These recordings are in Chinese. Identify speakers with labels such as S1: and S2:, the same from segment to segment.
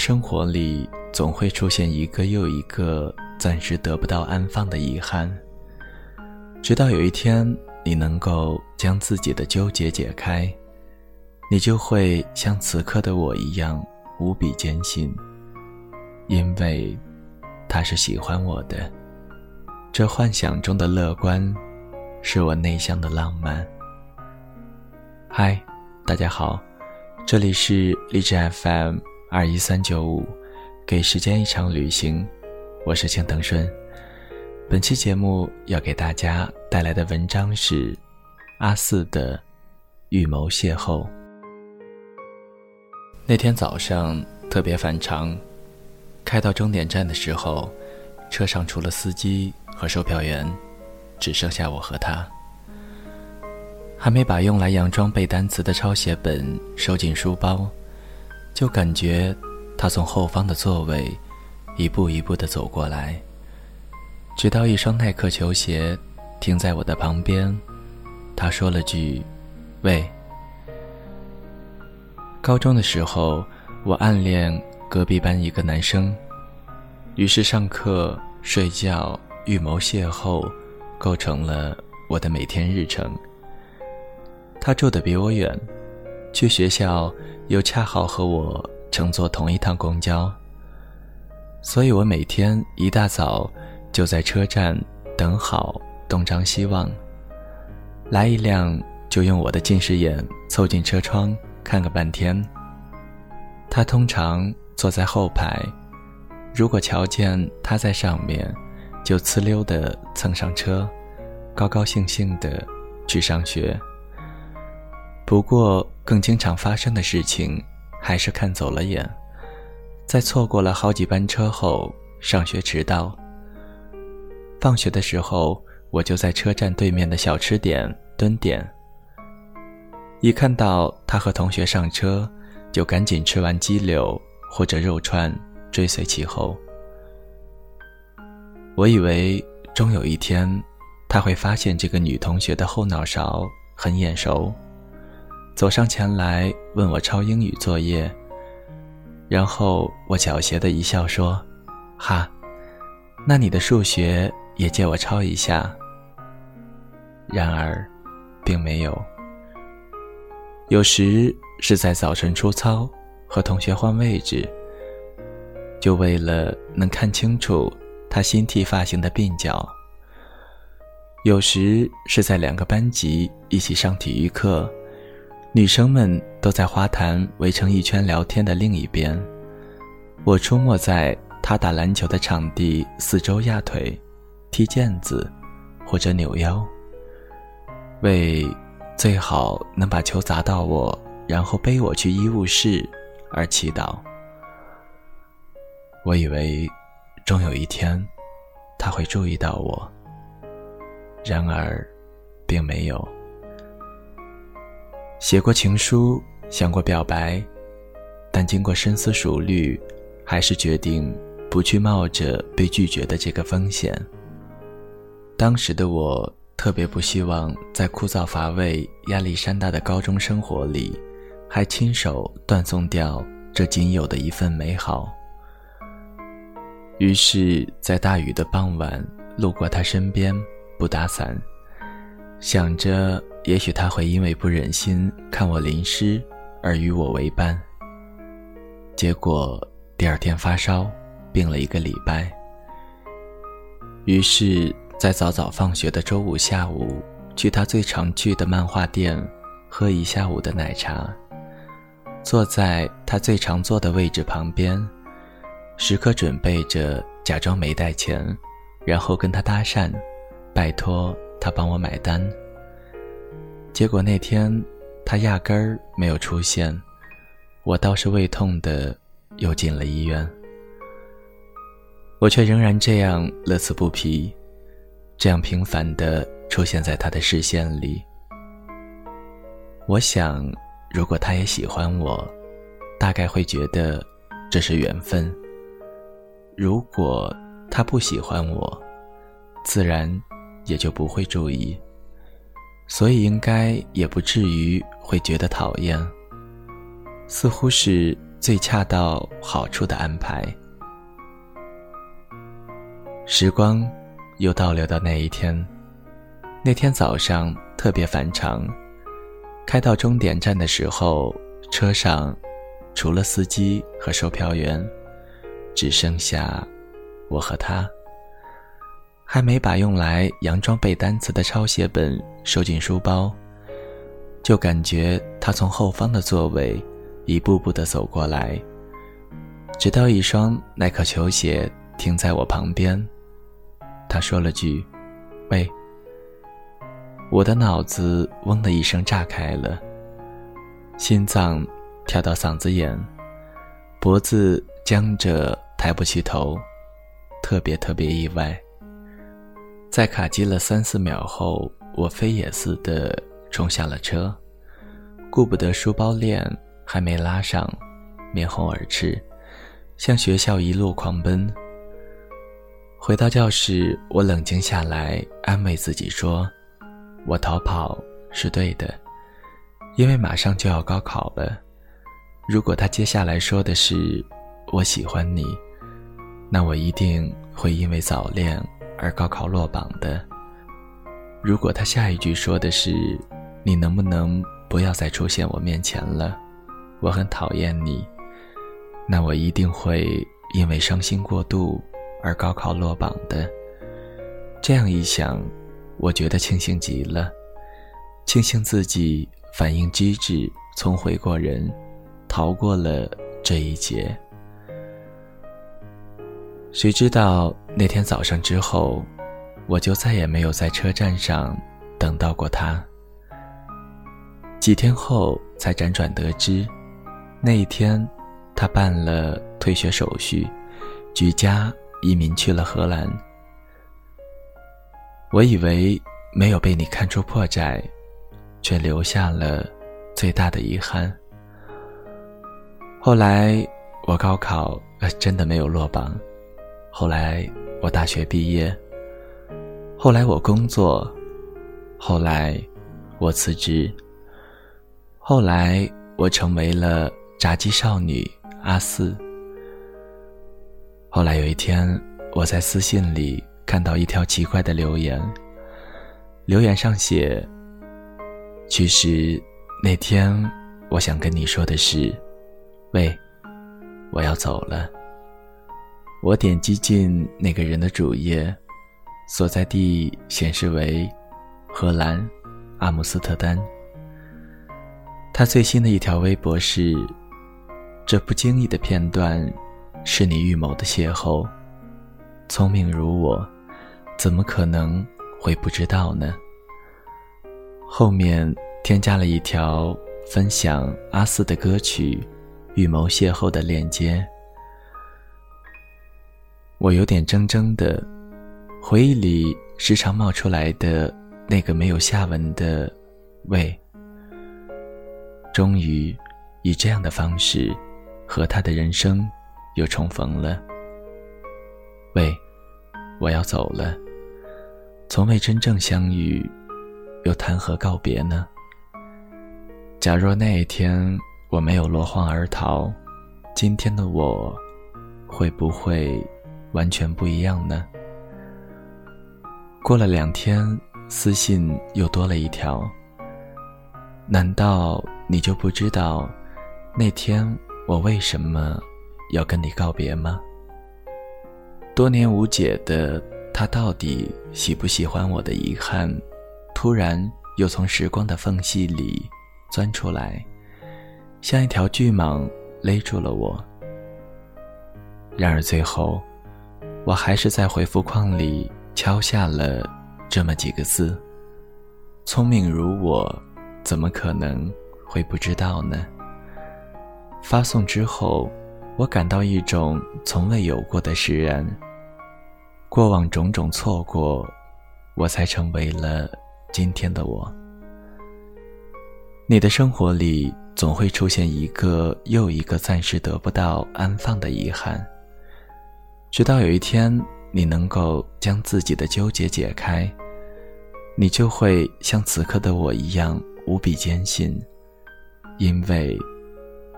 S1: 生活里总会出现一个又一个暂时得不到安放的遗憾，直到有一天你能够将自己的纠结解开，你就会像此刻的我一样无比坚信，因为他是喜欢我的。这幻想中的乐观，是我内向的浪漫。嗨，大家好，这里是荔枝 FM 二一三九五，给时间一场旅行，我是青藤顺。本期节目要给大家带来的文章是阿四的预谋邂逅。那天早上特别反常，开到终点站的时候，车上除了司机。和售票员，只剩下我和他。还没把用来佯装背单词的抄写本收进书包，就感觉他从后方的座位一步一步地走过来，直到一双耐克球鞋停在我的旁边，他说了句：“喂。”高中的时候，我暗恋隔壁班一个男生，于是上课睡觉。预谋邂逅，构成了我的每天日程。他住的比我远，去学校又恰好和我乘坐同一趟公交，所以我每天一大早就在车站等好，东张西望。来一辆就用我的近视眼凑近车窗看个半天。他通常坐在后排，如果瞧见他在上面。就呲溜地蹭上车，高高兴兴地去上学。不过，更经常发生的事情还是看走了眼，在错过了好几班车后，上学迟到。放学的时候，我就在车站对面的小吃点蹲点。一看到他和同学上车，就赶紧吃完鸡柳或者肉串，追随其后。我以为终有一天，他会发现这个女同学的后脑勺很眼熟，走上前来问我抄英语作业。然后我狡黠的一笑说：“哈，那你的数学也借我抄一下。”然而，并没有。有时是在早晨出操，和同学换位置，就为了能看清楚。他新剃发型的鬓角。有时是在两个班级一起上体育课，女生们都在花坛围成一圈聊天的另一边，我出没在他打篮球的场地四周压腿、踢毽子或者扭腰，为最好能把球砸到我，然后背我去医务室而祈祷。我以为。终有一天，他会注意到我。然而，并没有。写过情书，想过表白，但经过深思熟虑，还是决定不去冒着被拒绝的这个风险。当时的我特别不希望在枯燥乏味、压力山大的高中生活里，还亲手断送掉这仅有的一份美好。于是，在大雨的傍晚，路过他身边，不打伞，想着也许他会因为不忍心看我淋湿而与我为伴。结果第二天发烧，病了一个礼拜。于是，在早早放学的周五下午，去他最常去的漫画店，喝一下午的奶茶，坐在他最常坐的位置旁边。时刻准备着假装没带钱，然后跟他搭讪，拜托他帮我买单。结果那天他压根儿没有出现，我倒是胃痛的又进了医院。我却仍然这样乐此不疲，这样频繁的出现在他的视线里。我想，如果他也喜欢我，大概会觉得这是缘分。如果他不喜欢我，自然也就不会注意，所以应该也不至于会觉得讨厌。似乎是最恰到好处的安排。时光又倒流到那一天，那天早上特别反常。开到终点站的时候，车上除了司机和售票员，只剩下我和他。还没把用来佯装背单词的抄写本收进书包，就感觉他从后方的座位一步步的走过来，直到一双耐克球鞋停在我旁边。他说了句：“喂。”我的脑子嗡的一声炸开了，心脏跳到嗓子眼，脖子僵着抬不起头，特别特别意外。在卡机了三四秒后，我飞也似的冲下了车，顾不得书包链还没拉上，面红耳赤，向学校一路狂奔。回到教室，我冷静下来，安慰自己说。我逃跑是对的，因为马上就要高考了。如果他接下来说的是“我喜欢你”，那我一定会因为早恋而高考落榜的。如果他下一句说的是“你能不能不要再出现我面前了，我很讨厌你”，那我一定会因为伤心过度而高考落榜的。这样一想。我觉得庆幸极了，庆幸自己反应机智，聪慧过人，逃过了这一劫。谁知道那天早上之后，我就再也没有在车站上等到过他。几天后才辗转得知，那一天他办了退学手续，举家移民去了荷兰。我以为没有被你看出破绽，却留下了最大的遗憾。后来我高考真的没有落榜，后来我大学毕业，后来我工作，后来我辞职，后来我成为了炸鸡少女阿四。后来有一天，我在私信里。看到一条奇怪的留言，留言上写：“其实那天我想跟你说的是，喂，我要走了。”我点击进那个人的主页，所在地显示为荷兰阿姆斯特丹。他最新的一条微博是：“这不经意的片段，是你预谋的邂逅。聪明如我。”怎么可能会不知道呢？后面添加了一条分享阿四的歌曲《预谋邂逅》的链接。我有点怔怔的，回忆里时常冒出来的那个没有下文的“喂”，终于以这样的方式和他的人生又重逢了。喂，我要走了。从未真正相遇，又谈何告别呢？假若那一天我没有落荒而逃，今天的我会不会完全不一样呢？过了两天，私信又多了一条。难道你就不知道那天我为什么要跟你告别吗？多年无解的。他到底喜不喜欢我的遗憾，突然又从时光的缝隙里钻出来，像一条巨蟒勒住了我。然而最后，我还是在回复框里敲下了这么几个字：“聪明如我，怎么可能会不知道呢？”发送之后，我感到一种从未有过的释然。过往种种错过，我才成为了今天的我。你的生活里总会出现一个又一个暂时得不到安放的遗憾，直到有一天你能够将自己的纠结解开，你就会像此刻的我一样无比坚信，因为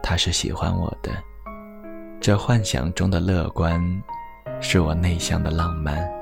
S1: 他是喜欢我的。这幻想中的乐观，是我内向的浪漫。